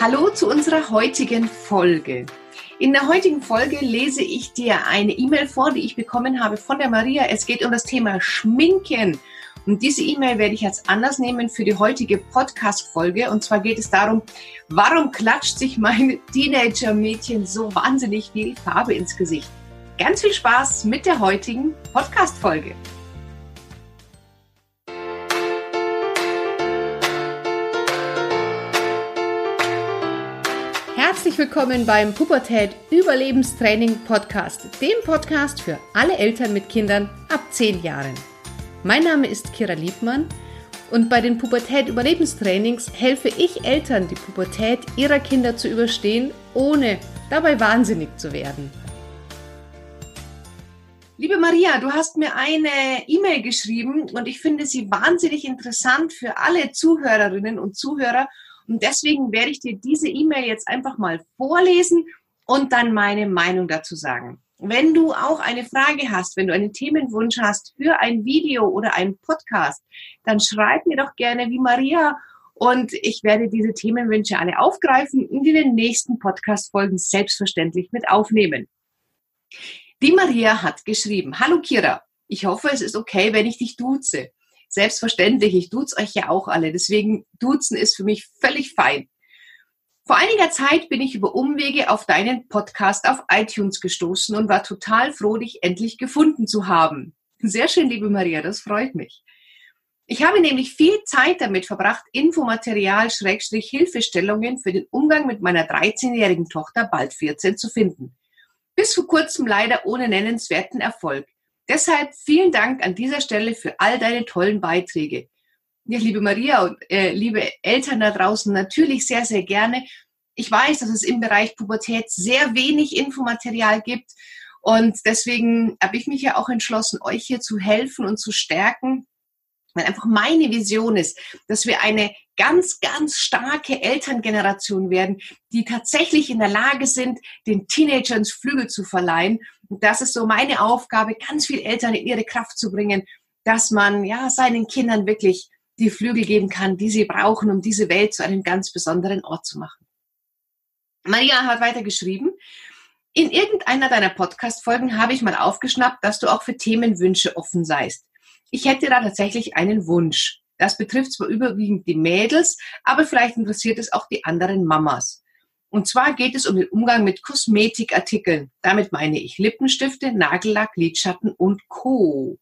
Hallo zu unserer heutigen Folge. In der heutigen Folge lese ich dir eine E-Mail vor, die ich bekommen habe von der Maria. Es geht um das Thema Schminken. Und diese E-Mail werde ich jetzt anders nehmen für die heutige Podcast-Folge. Und zwar geht es darum, warum klatscht sich mein Teenager-Mädchen so wahnsinnig viel Farbe ins Gesicht? Ganz viel Spaß mit der heutigen Podcast-Folge. Herzlich willkommen beim Pubertät Überlebenstraining Podcast, dem Podcast für alle Eltern mit Kindern ab 10 Jahren. Mein Name ist Kira Liebmann und bei den Pubertät Überlebenstrainings helfe ich Eltern, die Pubertät ihrer Kinder zu überstehen, ohne dabei wahnsinnig zu werden. Liebe Maria, du hast mir eine E-Mail geschrieben und ich finde sie wahnsinnig interessant für alle Zuhörerinnen und Zuhörer und deswegen werde ich dir diese E-Mail jetzt einfach mal vorlesen und dann meine Meinung dazu sagen. Wenn du auch eine Frage hast, wenn du einen Themenwunsch hast für ein Video oder einen Podcast, dann schreib mir doch gerne wie Maria und ich werde diese Themenwünsche alle aufgreifen und in den nächsten Podcast-Folgen selbstverständlich mit aufnehmen. Die Maria hat geschrieben, Hallo Kira, ich hoffe, es ist okay, wenn ich dich duze. Selbstverständlich, ich duze euch ja auch alle, deswegen duzen ist für mich völlig fein. Vor einiger Zeit bin ich über Umwege auf deinen Podcast auf iTunes gestoßen und war total froh, dich endlich gefunden zu haben. Sehr schön, liebe Maria, das freut mich. Ich habe nämlich viel Zeit damit verbracht, Infomaterial, Schrägstrich, Hilfestellungen für den Umgang mit meiner 13-jährigen Tochter, bald 14, zu finden. Bis vor kurzem leider ohne nennenswerten Erfolg. Deshalb vielen Dank an dieser Stelle für all deine tollen Beiträge. Ja, liebe Maria und äh, liebe Eltern da draußen, natürlich sehr, sehr gerne. Ich weiß, dass es im Bereich Pubertät sehr wenig Infomaterial gibt. Und deswegen habe ich mich ja auch entschlossen, euch hier zu helfen und zu stärken, weil einfach meine Vision ist, dass wir eine ganz, ganz starke Elterngeneration werden, die tatsächlich in der Lage sind, den Teenagern Flügel zu verleihen. Und das ist so meine Aufgabe, ganz viele Eltern in ihre Kraft zu bringen, dass man ja seinen Kindern wirklich die Flügel geben kann, die sie brauchen, um diese Welt zu einem ganz besonderen Ort zu machen. Maria hat weiter geschrieben, in irgendeiner deiner Podcast-Folgen habe ich mal aufgeschnappt, dass du auch für Themenwünsche offen seist. Ich hätte da tatsächlich einen Wunsch. Das betrifft zwar überwiegend die Mädels, aber vielleicht interessiert es auch die anderen Mamas. Und zwar geht es um den Umgang mit Kosmetikartikeln. Damit meine ich Lippenstifte, Nagellack, Lidschatten und Co.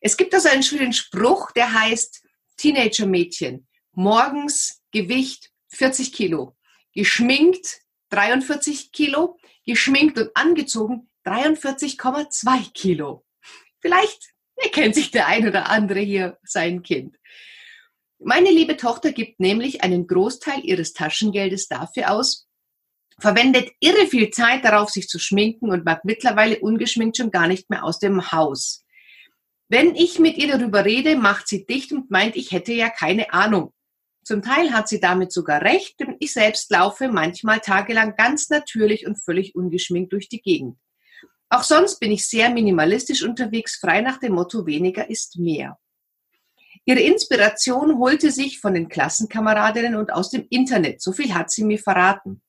Es gibt also einen schönen Spruch, der heißt Teenager-Mädchen. Morgens Gewicht 40 Kilo. Geschminkt 43 Kilo. Geschminkt und angezogen 43,2 Kilo. Vielleicht erkennt sich der ein oder andere hier sein Kind. Meine liebe Tochter gibt nämlich einen Großteil ihres Taschengeldes dafür aus, verwendet irre viel Zeit darauf, sich zu schminken und mag mittlerweile ungeschminkt schon gar nicht mehr aus dem Haus. Wenn ich mit ihr darüber rede, macht sie dicht und meint, ich hätte ja keine Ahnung. Zum Teil hat sie damit sogar recht, denn ich selbst laufe manchmal tagelang ganz natürlich und völlig ungeschminkt durch die Gegend. Auch sonst bin ich sehr minimalistisch unterwegs, frei nach dem Motto weniger ist mehr. Ihre Inspiration holte sich von den Klassenkameradinnen und aus dem Internet. So viel hat sie mir verraten.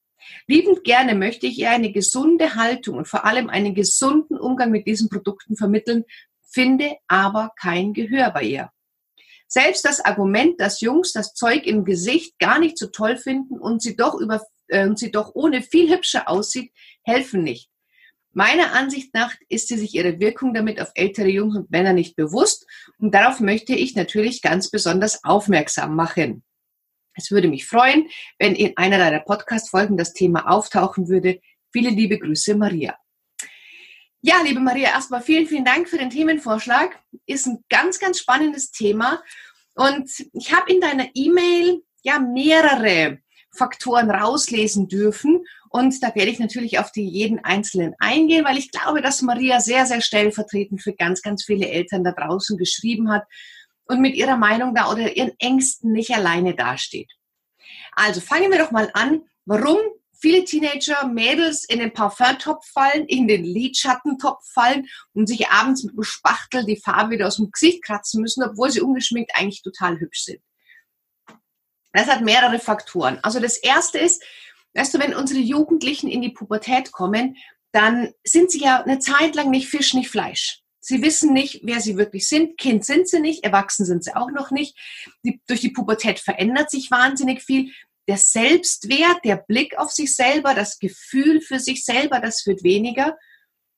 Liebend gerne möchte ich ihr eine gesunde Haltung und vor allem einen gesunden Umgang mit diesen Produkten vermitteln, finde aber kein Gehör bei ihr. Selbst das Argument, dass Jungs das Zeug im Gesicht gar nicht so toll finden und sie doch über äh, und sie doch ohne viel hübscher aussieht, helfen nicht. Meiner Ansicht nach ist sie sich ihre Wirkung damit auf ältere Jungs und Männer nicht bewusst und darauf möchte ich natürlich ganz besonders aufmerksam machen. Es würde mich freuen, wenn in einer deiner Podcast-Folgen das Thema auftauchen würde. Viele liebe Grüße, Maria. Ja, liebe Maria, erstmal vielen, vielen Dank für den Themenvorschlag. Ist ein ganz, ganz spannendes Thema. Und ich habe in deiner E-Mail ja mehrere Faktoren rauslesen dürfen. Und da werde ich natürlich auf die jeden einzelnen eingehen, weil ich glaube, dass Maria sehr, sehr stellvertretend für ganz, ganz viele Eltern da draußen geschrieben hat und mit ihrer Meinung da oder ihren Ängsten nicht alleine dasteht. Also fangen wir doch mal an, warum viele Teenager, Mädels in den Parfumtopf fallen, in den Lidschattentopf fallen und sich abends mit dem Spachtel die Farbe wieder aus dem Gesicht kratzen müssen, obwohl sie ungeschminkt eigentlich total hübsch sind. Das hat mehrere Faktoren. Also das erste ist, weißt du, wenn unsere Jugendlichen in die Pubertät kommen, dann sind sie ja eine Zeit lang nicht Fisch, nicht Fleisch. Sie wissen nicht, wer sie wirklich sind. Kind sind sie nicht, erwachsen sind sie auch noch nicht. Die, durch die Pubertät verändert sich wahnsinnig viel. Der Selbstwert, der Blick auf sich selber, das Gefühl für sich selber, das wird weniger.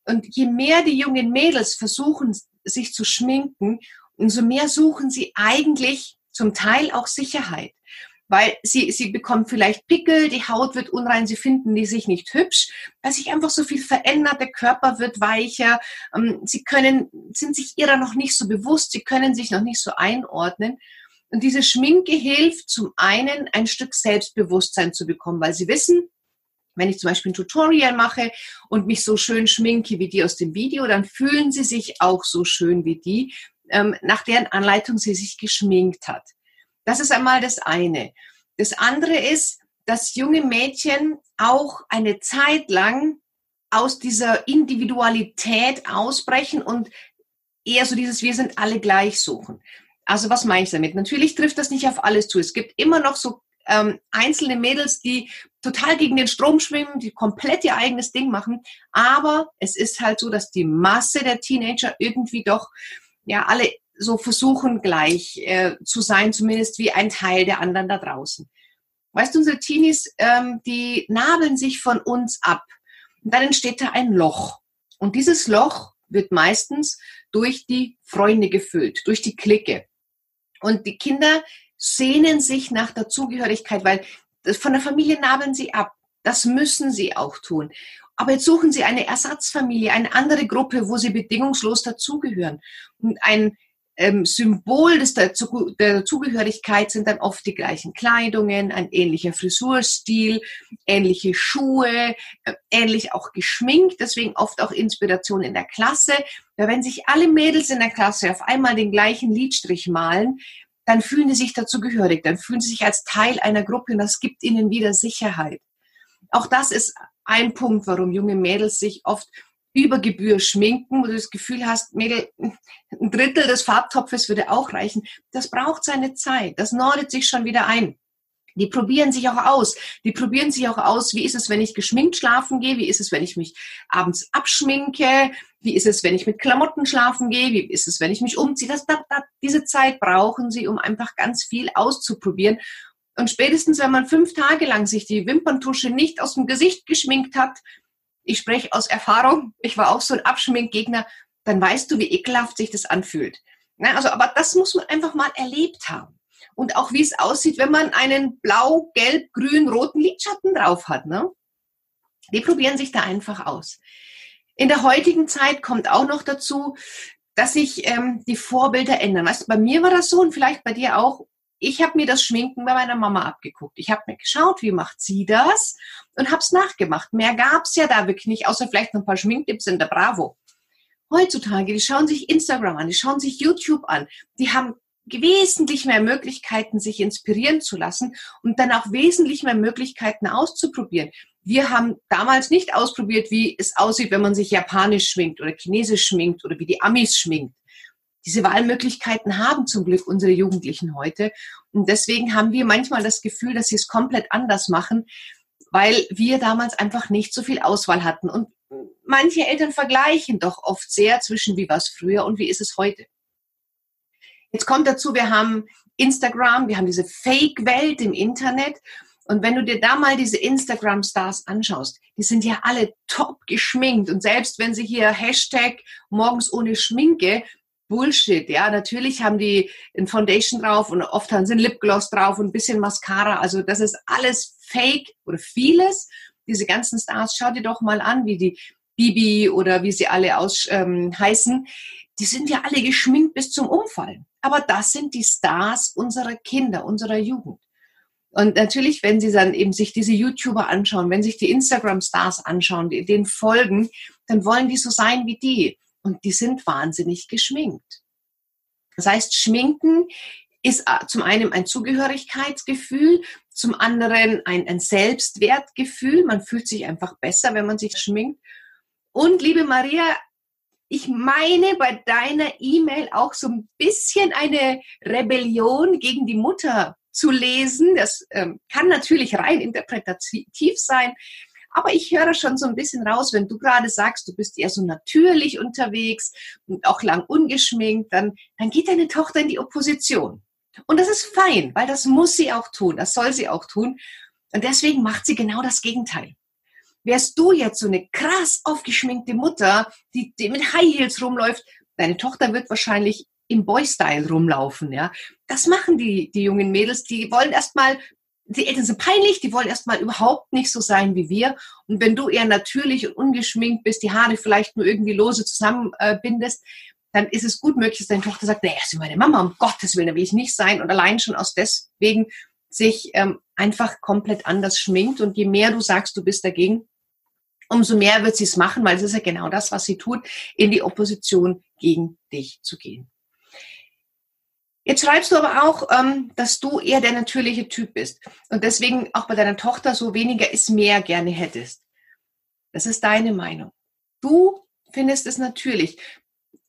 Und je mehr die jungen Mädels versuchen, sich zu schminken, umso mehr suchen sie eigentlich zum Teil auch Sicherheit weil sie, sie bekommen vielleicht Pickel, die Haut wird unrein, sie finden die sich nicht hübsch, weil sich einfach so viel verändert, der Körper wird weicher, ähm, sie können, sind sich ihrer noch nicht so bewusst, sie können sich noch nicht so einordnen. Und diese Schminke hilft zum einen, ein Stück Selbstbewusstsein zu bekommen, weil sie wissen, wenn ich zum Beispiel ein Tutorial mache und mich so schön schminke wie die aus dem Video, dann fühlen sie sich auch so schön wie die, ähm, nach deren Anleitung sie sich geschminkt hat. Das ist einmal das eine. Das andere ist, dass junge Mädchen auch eine Zeit lang aus dieser Individualität ausbrechen und eher so dieses Wir sind alle gleich suchen. Also was meine ich damit? Natürlich trifft das nicht auf alles zu. Es gibt immer noch so ähm, einzelne Mädels, die total gegen den Strom schwimmen, die komplett ihr eigenes Ding machen. Aber es ist halt so, dass die Masse der Teenager irgendwie doch ja alle so versuchen gleich äh, zu sein, zumindest wie ein Teil der anderen da draußen. Weißt du, unsere Teenies, ähm, die nabeln sich von uns ab. Und dann entsteht da ein Loch. Und dieses Loch wird meistens durch die Freunde gefüllt, durch die Clique. Und die Kinder sehnen sich nach der Zugehörigkeit, weil von der Familie nabeln sie ab. Das müssen sie auch tun. Aber jetzt suchen sie eine Ersatzfamilie, eine andere Gruppe, wo sie bedingungslos dazugehören. Und ein ähm, Symbol des, der, der Zugehörigkeit sind dann oft die gleichen Kleidungen, ein ähnlicher Frisurstil, ähnliche Schuhe, äh, ähnlich auch geschminkt, deswegen oft auch Inspiration in der Klasse. Weil wenn sich alle Mädels in der Klasse auf einmal den gleichen Lidstrich malen, dann fühlen sie sich dazu gehörig, dann fühlen sie sich als Teil einer Gruppe und das gibt ihnen wieder Sicherheit. Auch das ist ein Punkt, warum junge Mädels sich oft über Gebühr schminken, wo du das Gefühl hast, Mädel, ein Drittel des Farbtopfes würde auch reichen. Das braucht seine Zeit. Das nordet sich schon wieder ein. Die probieren sich auch aus. Die probieren sich auch aus, wie ist es, wenn ich geschminkt schlafen gehe? Wie ist es, wenn ich mich abends abschminke? Wie ist es, wenn ich mit Klamotten schlafen gehe? Wie ist es, wenn ich mich umziehe? Das, das, das, diese Zeit brauchen sie, um einfach ganz viel auszuprobieren. Und spätestens, wenn man fünf Tage lang sich die Wimperntusche nicht aus dem Gesicht geschminkt hat, ich spreche aus Erfahrung, ich war auch so ein Abschminkgegner, dann weißt du, wie ekelhaft sich das anfühlt. Na, also, aber das muss man einfach mal erlebt haben. Und auch wie es aussieht, wenn man einen blau, gelb, grün, roten Lidschatten drauf hat. Ne? Die probieren sich da einfach aus. In der heutigen Zeit kommt auch noch dazu, dass sich ähm, die Vorbilder ändern. Weißt bei mir war das so und vielleicht bei dir auch ich habe mir das Schminken bei meiner Mama abgeguckt. Ich habe mir geschaut, wie macht sie das und habe es nachgemacht. Mehr gab es ja da wirklich nicht, außer vielleicht ein paar Schminktipps in der Bravo. Heutzutage, die schauen sich Instagram an, die schauen sich YouTube an, die haben wesentlich mehr Möglichkeiten, sich inspirieren zu lassen und dann auch wesentlich mehr Möglichkeiten auszuprobieren. Wir haben damals nicht ausprobiert, wie es aussieht, wenn man sich japanisch schminkt oder chinesisch schminkt oder wie die Amis schminkt. Diese Wahlmöglichkeiten haben zum Glück unsere Jugendlichen heute. Und deswegen haben wir manchmal das Gefühl, dass sie es komplett anders machen, weil wir damals einfach nicht so viel Auswahl hatten. Und manche Eltern vergleichen doch oft sehr zwischen wie war es früher und wie ist es heute. Jetzt kommt dazu, wir haben Instagram, wir haben diese Fake-Welt im Internet. Und wenn du dir da mal diese Instagram-Stars anschaust, die sind ja alle top geschminkt. Und selbst wenn sie hier Hashtag morgens ohne Schminke Bullshit. Ja, natürlich haben die ein Foundation drauf und oft haben sie ein Lipgloss drauf und ein bisschen Mascara. Also das ist alles Fake oder vieles. Diese ganzen Stars, schau dir doch mal an, wie die Bibi oder wie sie alle aus, ähm, heißen. Die sind ja alle geschminkt bis zum Umfallen. Aber das sind die Stars unserer Kinder, unserer Jugend. Und natürlich, wenn Sie dann eben sich diese YouTuber anschauen, wenn sich die Instagram-Stars anschauen, die denen folgen, dann wollen die so sein wie die und die sind wahnsinnig geschminkt. Das heißt, Schminken ist äh, zum einen ein Zugehörigkeitsgefühl, zum anderen ein, ein Selbstwertgefühl. Man fühlt sich einfach besser, wenn man sich schminkt. Und liebe Maria, ich meine bei deiner E-Mail auch so ein bisschen eine Rebellion gegen die Mutter zu lesen. Das ähm, kann natürlich rein interpretativ sein. Aber ich höre schon so ein bisschen raus, wenn du gerade sagst, du bist eher so natürlich unterwegs und auch lang ungeschminkt, dann, dann geht deine Tochter in die Opposition. Und das ist fein, weil das muss sie auch tun, das soll sie auch tun. Und deswegen macht sie genau das Gegenteil. Wärst du jetzt so eine krass aufgeschminkte Mutter, die, die mit High Heels rumläuft, deine Tochter wird wahrscheinlich im Boy-Style rumlaufen, ja. Das machen die, die jungen Mädels, die wollen erstmal, die Eltern sind peinlich, die wollen erstmal überhaupt nicht so sein wie wir. Und wenn du eher natürlich und ungeschminkt bist, die Haare vielleicht nur irgendwie lose zusammenbindest, dann ist es gut möglich, dass deine Tochter sagt, naja, ist meine Mama, um Gottes Willen, da will ich nicht sein. Und allein schon aus deswegen sich ähm, einfach komplett anders schminkt. Und je mehr du sagst, du bist dagegen, umso mehr wird sie es machen, weil es ist ja genau das, was sie tut, in die Opposition gegen dich zu gehen. Jetzt schreibst du aber auch, ähm, dass du eher der natürliche Typ bist und deswegen auch bei deiner Tochter so weniger ist mehr gerne hättest. Das ist deine Meinung. Du findest es natürlich.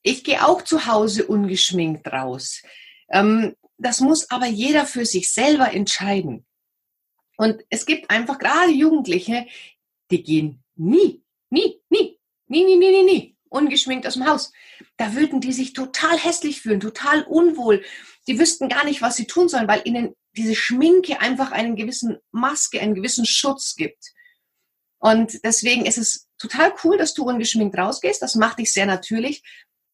Ich gehe auch zu Hause ungeschminkt raus. Ähm, das muss aber jeder für sich selber entscheiden. Und es gibt einfach gerade Jugendliche, die gehen Nie, nie, nie, nie, nie, nie, nie, nie ungeschminkt aus dem Haus. Da würden die sich total hässlich fühlen, total unwohl. Die wüssten gar nicht, was sie tun sollen, weil ihnen diese Schminke einfach einen gewissen Maske, einen gewissen Schutz gibt. Und deswegen ist es total cool, dass du ungeschminkt rausgehst. Das macht dich sehr natürlich.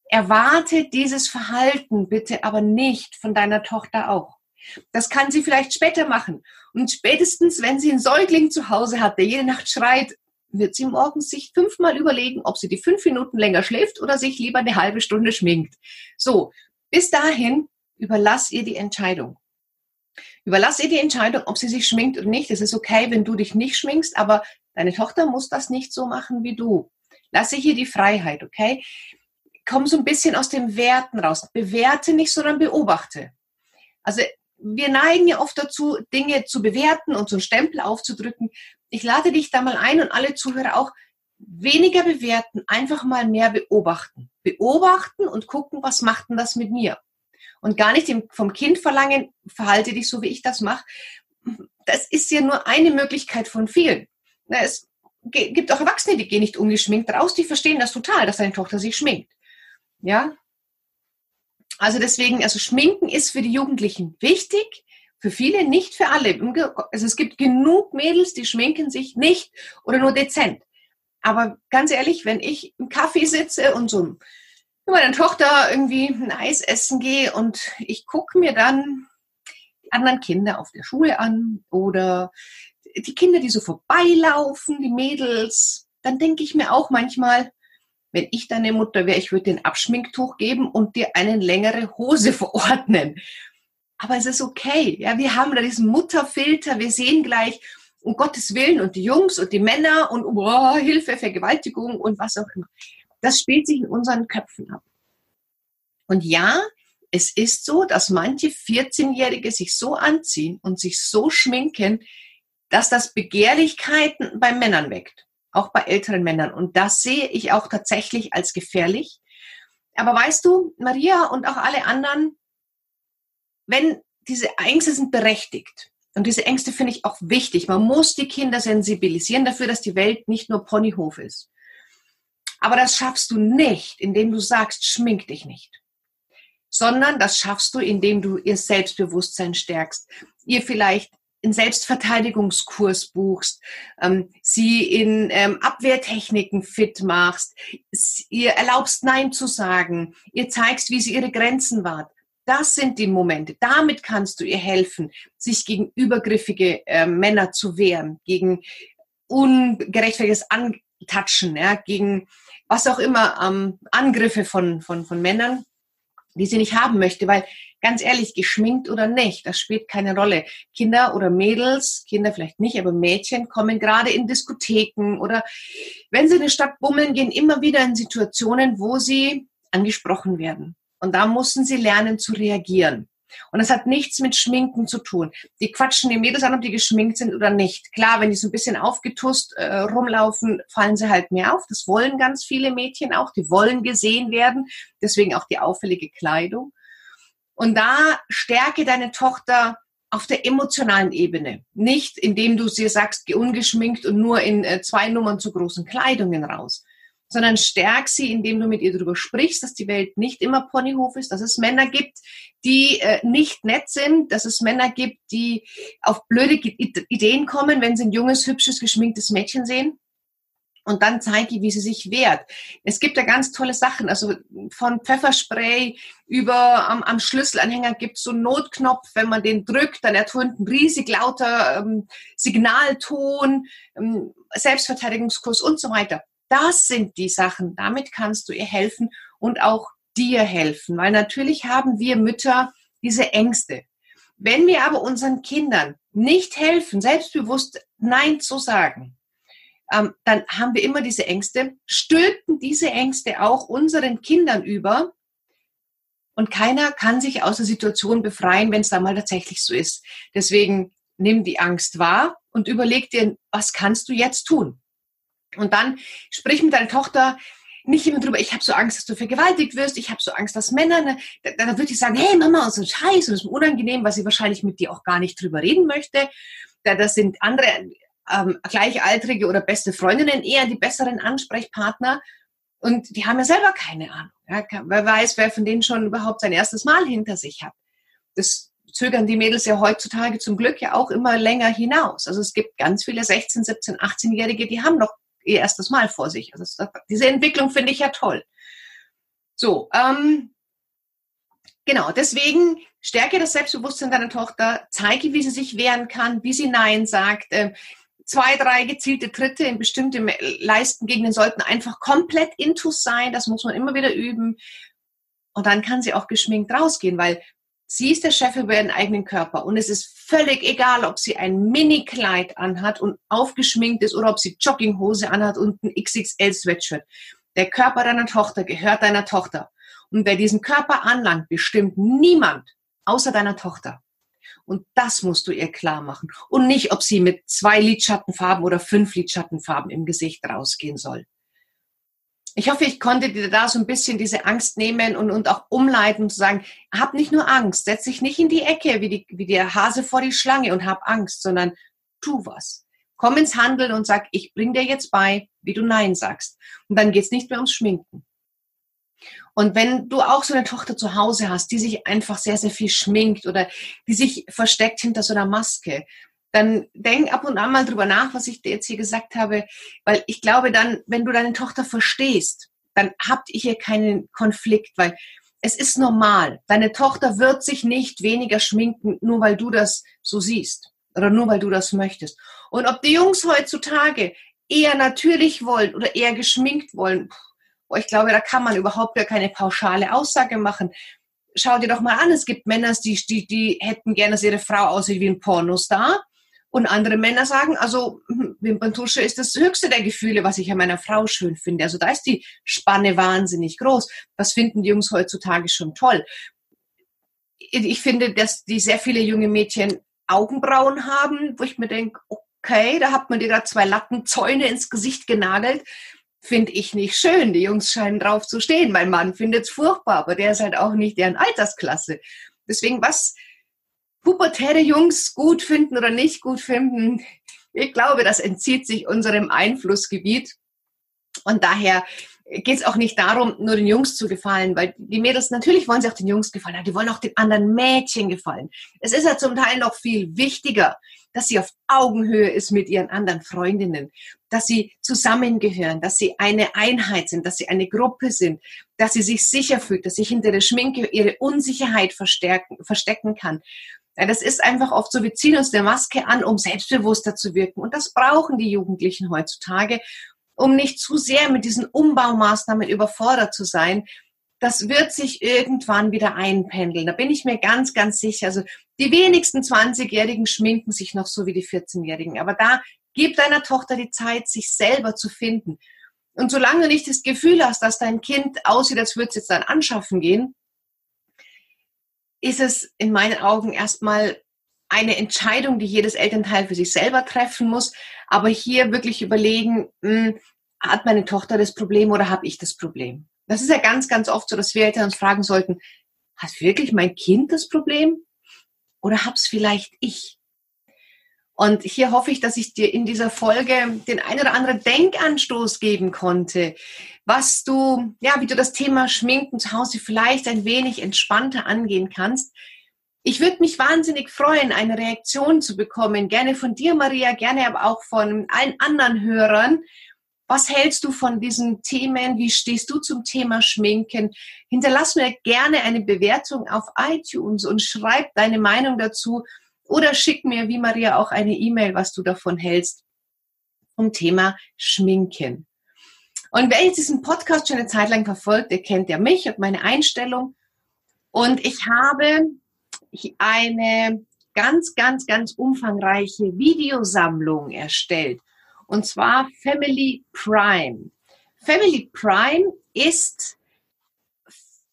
Erwarte dieses Verhalten bitte aber nicht von deiner Tochter auch. Das kann sie vielleicht später machen. Und spätestens, wenn sie einen Säugling zu Hause hat, der jede Nacht schreit, wird sie morgens sich fünfmal überlegen, ob sie die fünf Minuten länger schläft oder sich lieber eine halbe Stunde schminkt. So, bis dahin überlass ihr die Entscheidung. Überlass ihr die Entscheidung, ob sie sich schminkt oder nicht. Es ist okay, wenn du dich nicht schminkst, aber deine Tochter muss das nicht so machen wie du. Lass ihr hier die Freiheit, okay? Komm so ein bisschen aus dem Werten raus. Bewerte nicht, sondern beobachte. Also wir neigen ja oft dazu, Dinge zu bewerten und so einen Stempel aufzudrücken. Ich lade dich da mal ein und alle Zuhörer auch, weniger bewerten, einfach mal mehr beobachten. Beobachten und gucken, was macht denn das mit mir? Und gar nicht vom Kind verlangen, verhalte dich so, wie ich das mache. Das ist ja nur eine Möglichkeit von vielen. Es gibt auch Erwachsene, die gehen nicht ungeschminkt raus, die verstehen das total, dass deine Tochter sich schminkt. Ja, also deswegen, also Schminken ist für die Jugendlichen wichtig, für viele, nicht für alle. Also es gibt genug Mädels, die schminken sich nicht oder nur dezent. Aber ganz ehrlich, wenn ich im Kaffee sitze und so mit meiner Tochter irgendwie ein Eis essen gehe und ich gucke mir dann die anderen Kinder auf der Schule an oder die Kinder, die so vorbeilaufen, die Mädels, dann denke ich mir auch manchmal, wenn ich deine Mutter wäre, ich würde dir ein Abschminktuch geben und dir eine längere Hose verordnen. Aber es ist okay. Ja, wir haben da diesen Mutterfilter. Wir sehen gleich, um Gottes Willen und die Jungs und die Männer und oh, Hilfe, Vergewaltigung und was auch immer. Das spielt sich in unseren Köpfen ab. Und ja, es ist so, dass manche 14-Jährige sich so anziehen und sich so schminken, dass das Begehrlichkeiten bei Männern weckt auch bei älteren Männern. Und das sehe ich auch tatsächlich als gefährlich. Aber weißt du, Maria und auch alle anderen, wenn diese Ängste sind berechtigt, und diese Ängste finde ich auch wichtig. Man muss die Kinder sensibilisieren dafür, dass die Welt nicht nur Ponyhof ist. Aber das schaffst du nicht, indem du sagst, schmink dich nicht. Sondern das schaffst du, indem du ihr Selbstbewusstsein stärkst, ihr vielleicht in Selbstverteidigungskurs buchst, ähm, sie in ähm, Abwehrtechniken fit machst, ihr erlaubst Nein zu sagen, ihr zeigst, wie sie ihre Grenzen wahrt. Das sind die Momente. Damit kannst du ihr helfen, sich gegen übergriffige äh, Männer zu wehren, gegen ungerechtfertigtes Antatschen, ja, gegen was auch immer, ähm, Angriffe von, von, von Männern, die sie nicht haben möchte, weil ganz ehrlich, geschminkt oder nicht, das spielt keine Rolle. Kinder oder Mädels, Kinder vielleicht nicht, aber Mädchen kommen gerade in Diskotheken oder wenn sie in die Stadt bummeln, gehen immer wieder in Situationen, wo sie angesprochen werden. Und da mussten sie lernen zu reagieren. Und das hat nichts mit Schminken zu tun. Die quatschen die Mädels an, ob die geschminkt sind oder nicht. Klar, wenn die so ein bisschen aufgetust äh, rumlaufen, fallen sie halt mehr auf. Das wollen ganz viele Mädchen auch. Die wollen gesehen werden. Deswegen auch die auffällige Kleidung. Und da stärke deine Tochter auf der emotionalen Ebene. Nicht, indem du sie sagst, geh ungeschminkt und nur in äh, zwei Nummern zu großen Kleidungen raus, sondern stärk sie, indem du mit ihr darüber sprichst, dass die Welt nicht immer Ponyhof ist, dass es Männer gibt, die äh, nicht nett sind, dass es Männer gibt, die auf blöde Ideen kommen, wenn sie ein junges, hübsches, geschminktes Mädchen sehen. Und dann zeige, wie sie sich wehrt. Es gibt ja ganz tolle Sachen, also von Pfefferspray über am, am Schlüsselanhänger gibt es so einen Notknopf, wenn man den drückt, dann ertönt ein riesig lauter ähm, Signalton, ähm, Selbstverteidigungskurs und so weiter. Das sind die Sachen, damit kannst du ihr helfen und auch dir helfen, weil natürlich haben wir Mütter diese Ängste. Wenn wir aber unseren Kindern nicht helfen, selbstbewusst Nein zu sagen, ähm, dann haben wir immer diese Ängste, stülpen diese Ängste auch unseren Kindern über und keiner kann sich aus der Situation befreien, wenn es da mal tatsächlich so ist. Deswegen nimm die Angst wahr und überleg dir, was kannst du jetzt tun? Und dann sprich mit deiner Tochter nicht immer drüber, ich habe so Angst, dass du vergewaltigt wirst, ich habe so Angst, dass Männer, ne, dann, dann würde ich sagen, hey Mama, und so ein Scheiß, und das ist unangenehm, weil sie wahrscheinlich mit dir auch gar nicht drüber reden möchte. Da, das sind andere ähm, Gleichaltrige oder beste Freundinnen eher die besseren Ansprechpartner. Und die haben ja selber keine Ahnung. Ja, wer weiß, wer von denen schon überhaupt sein erstes Mal hinter sich hat. Das zögern die Mädels ja heutzutage zum Glück ja auch immer länger hinaus. Also es gibt ganz viele 16, 17, 18-Jährige, die haben noch ihr erstes Mal vor sich. Also das, diese Entwicklung finde ich ja toll. So, ähm, genau, deswegen stärke das Selbstbewusstsein deiner Tochter, zeige, wie sie sich wehren kann, wie sie Nein sagt. Äh, zwei, drei gezielte Tritte in bestimmte Leistengegenden sollten einfach komplett intus sein. Das muss man immer wieder üben. Und dann kann sie auch geschminkt rausgehen, weil sie ist der Chef über ihren eigenen Körper. Und es ist völlig egal, ob sie ein Mini-Kleid anhat und aufgeschminkt ist oder ob sie Jogginghose anhat und ein XXL-Sweatshirt. Der Körper deiner Tochter gehört deiner Tochter. Und wer diesen Körper anlangt, bestimmt niemand außer deiner Tochter. Und das musst du ihr klar machen. Und nicht, ob sie mit zwei Lidschattenfarben oder fünf Lidschattenfarben im Gesicht rausgehen soll. Ich hoffe, ich konnte dir da so ein bisschen diese Angst nehmen und, und auch umleiten und zu sagen, hab nicht nur Angst, setz dich nicht in die Ecke wie, die, wie der Hase vor die Schlange und hab Angst, sondern tu was. Komm ins Handeln und sag, ich bring dir jetzt bei, wie du Nein sagst. Und dann geht's nicht mehr ums Schminken. Und wenn du auch so eine Tochter zu Hause hast, die sich einfach sehr, sehr viel schminkt oder die sich versteckt hinter so einer Maske, dann denk ab und an mal drüber nach, was ich dir jetzt hier gesagt habe, weil ich glaube dann, wenn du deine Tochter verstehst, dann habt ihr hier keinen Konflikt, weil es ist normal. Deine Tochter wird sich nicht weniger schminken, nur weil du das so siehst oder nur weil du das möchtest. Und ob die Jungs heutzutage eher natürlich wollen oder eher geschminkt wollen, Oh, ich glaube, da kann man überhaupt gar keine pauschale Aussage machen. Schau dir doch mal an, es gibt Männer, die, die, die hätten gerne, dass ihre Frau aussieht wie ein Pornostar. Und andere Männer sagen, also hm, Wimperntusche ist das höchste der Gefühle, was ich an meiner Frau schön finde. Also da ist die Spanne wahnsinnig groß. Das finden die Jungs heutzutage schon toll. Ich finde, dass die sehr viele junge Mädchen Augenbrauen haben, wo ich mir denke, okay, da hat man dir da zwei Lattenzäune ins Gesicht genagelt finde ich nicht schön. Die Jungs scheinen drauf zu stehen. Mein Mann findet es furchtbar, aber der ist halt auch nicht deren Altersklasse. Deswegen, was pubertäre Jungs gut finden oder nicht gut finden, ich glaube, das entzieht sich unserem Einflussgebiet. Und daher geht es auch nicht darum, nur den Jungs zu gefallen, weil die Mädels, natürlich wollen sie auch den Jungs gefallen, aber die wollen auch den anderen Mädchen gefallen. Es ist ja zum Teil noch viel wichtiger, dass sie auf Augenhöhe ist mit ihren anderen Freundinnen, dass sie zusammengehören, dass sie eine Einheit sind, dass sie eine Gruppe sind, dass sie sich sicher fühlt, dass sie hinter der Schminke ihre Unsicherheit verstecken kann. Ja, das ist einfach oft so, wir ziehen uns der Maske an, um selbstbewusster zu wirken. Und das brauchen die Jugendlichen heutzutage, um nicht zu sehr mit diesen Umbaumaßnahmen überfordert zu sein, das wird sich irgendwann wieder einpendeln. Da bin ich mir ganz, ganz sicher. Also die wenigsten 20-Jährigen schminken sich noch so wie die 14-Jährigen. Aber da gib deiner Tochter die Zeit, sich selber zu finden. Und solange du nicht das Gefühl hast, dass dein Kind aussieht, als würde es jetzt dann anschaffen gehen, ist es in meinen Augen erstmal eine Entscheidung, die jedes Elternteil für sich selber treffen muss. Aber hier wirklich überlegen, mh, hm, hat meine Tochter das Problem oder habe ich das Problem? Das ist ja ganz, ganz oft so, dass wir Eltern uns fragen sollten, hat wirklich mein Kind das Problem oder hab's vielleicht ich? Und hier hoffe ich, dass ich dir in dieser Folge den ein oder anderen Denkanstoß geben konnte, was du, ja, wie du das Thema Schminken zu Hause vielleicht ein wenig entspannter angehen kannst. Ich würde mich wahnsinnig freuen, eine Reaktion zu bekommen. Gerne von dir, Maria, gerne aber auch von allen anderen Hörern. Was hältst du von diesen Themen? Wie stehst du zum Thema Schminken? Hinterlass mir gerne eine Bewertung auf iTunes und schreib deine Meinung dazu oder schick mir, wie Maria, auch eine E-Mail, was du davon hältst, zum Thema Schminken. Und wer jetzt diesen Podcast schon eine Zeit lang verfolgt, der kennt ja mich und meine Einstellung. Und ich habe eine ganz, ganz, ganz umfangreiche Videosammlung erstellt. Und zwar Family Prime. Family Prime ist,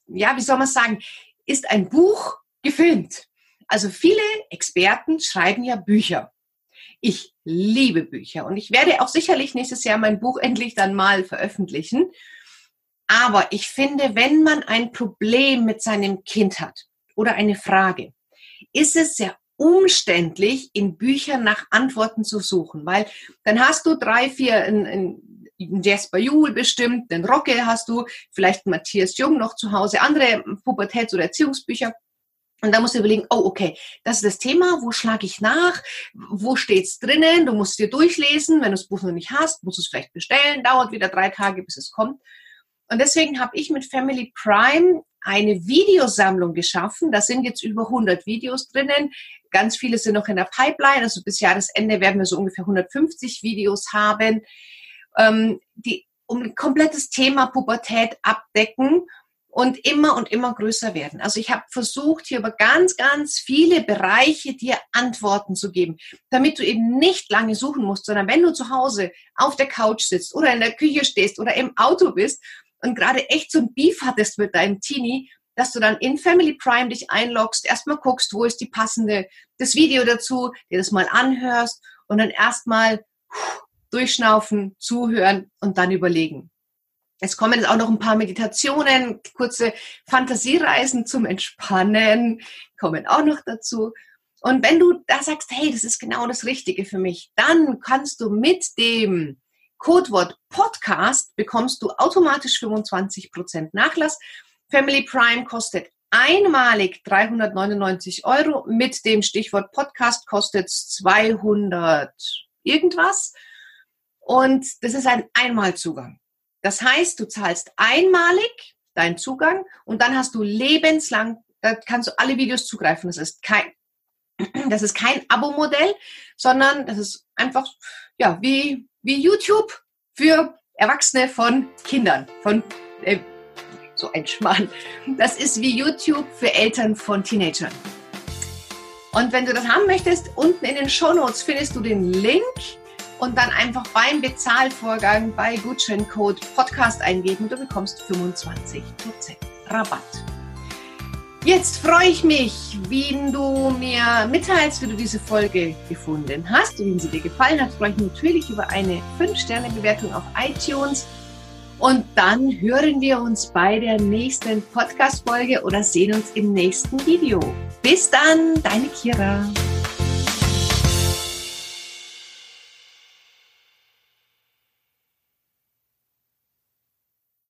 ja, wie soll man sagen, ist ein Buch gefilmt. Also viele Experten schreiben ja Bücher. Ich liebe Bücher und ich werde auch sicherlich nächstes Jahr mein Buch endlich dann mal veröffentlichen. Aber ich finde, wenn man ein Problem mit seinem Kind hat oder eine Frage, ist es sehr umständlich, in Büchern nach Antworten zu suchen, weil dann hast du drei, vier, ein, ein Jasper Juhl bestimmt, den Rocke hast du, vielleicht Matthias Jung noch zu Hause, andere Pubertäts- oder Erziehungsbücher. Und da musst du überlegen, oh, okay, das ist das Thema, wo schlage ich nach? Wo steht's drinnen? Du musst dir durchlesen. Wenn du das Buch noch nicht hast, musst du es vielleicht bestellen. Dauert wieder drei Tage, bis es kommt. Und deswegen habe ich mit Family Prime eine Videosammlung geschaffen. Da sind jetzt über 100 Videos drinnen. Ganz viele sind noch in der Pipeline. Also bis Jahresende werden wir so ungefähr 150 Videos haben, ähm, die um ein komplettes Thema Pubertät abdecken und immer und immer größer werden. Also ich habe versucht, hier über ganz, ganz viele Bereiche dir Antworten zu geben, damit du eben nicht lange suchen musst, sondern wenn du zu Hause auf der Couch sitzt oder in der Küche stehst oder im Auto bist und gerade echt so ein Beef hattest mit deinem Teenie, dass du dann in Family Prime dich einloggst, erstmal guckst, wo ist die passende, das Video dazu, dir das mal anhörst und dann erstmal durchschnaufen, zuhören und dann überlegen. Es kommen jetzt auch noch ein paar Meditationen, kurze Fantasiereisen zum Entspannen kommen auch noch dazu. Und wenn du da sagst, hey, das ist genau das Richtige für mich, dann kannst du mit dem Codewort Podcast bekommst du automatisch 25% Nachlass. Family Prime kostet einmalig 399 Euro. Mit dem Stichwort Podcast kostet es 200 irgendwas. Und das ist ein Einmalzugang. Das heißt, du zahlst einmalig deinen Zugang und dann hast du lebenslang, da kannst du alle Videos zugreifen. Das ist kein, das ist kein Abo-Modell, sondern das ist einfach, ja, wie, wie YouTube für Erwachsene von Kindern, von, äh, so ein Schmarrn. Das ist wie YouTube für Eltern von Teenagern. Und wenn du das haben möchtest, unten in den Show Notes findest du den Link und dann einfach beim Bezahlvorgang bei Gutscheincode Podcast eingeben du bekommst 25% Rabatt. Jetzt freue ich mich, wenn du mir mitteilst, wie du diese Folge gefunden hast und wie sie dir gefallen hat. Freue ich mich natürlich über eine 5-Sterne-Bewertung auf iTunes. Und dann hören wir uns bei der nächsten Podcast-Folge oder sehen uns im nächsten Video. Bis dann, deine Kira.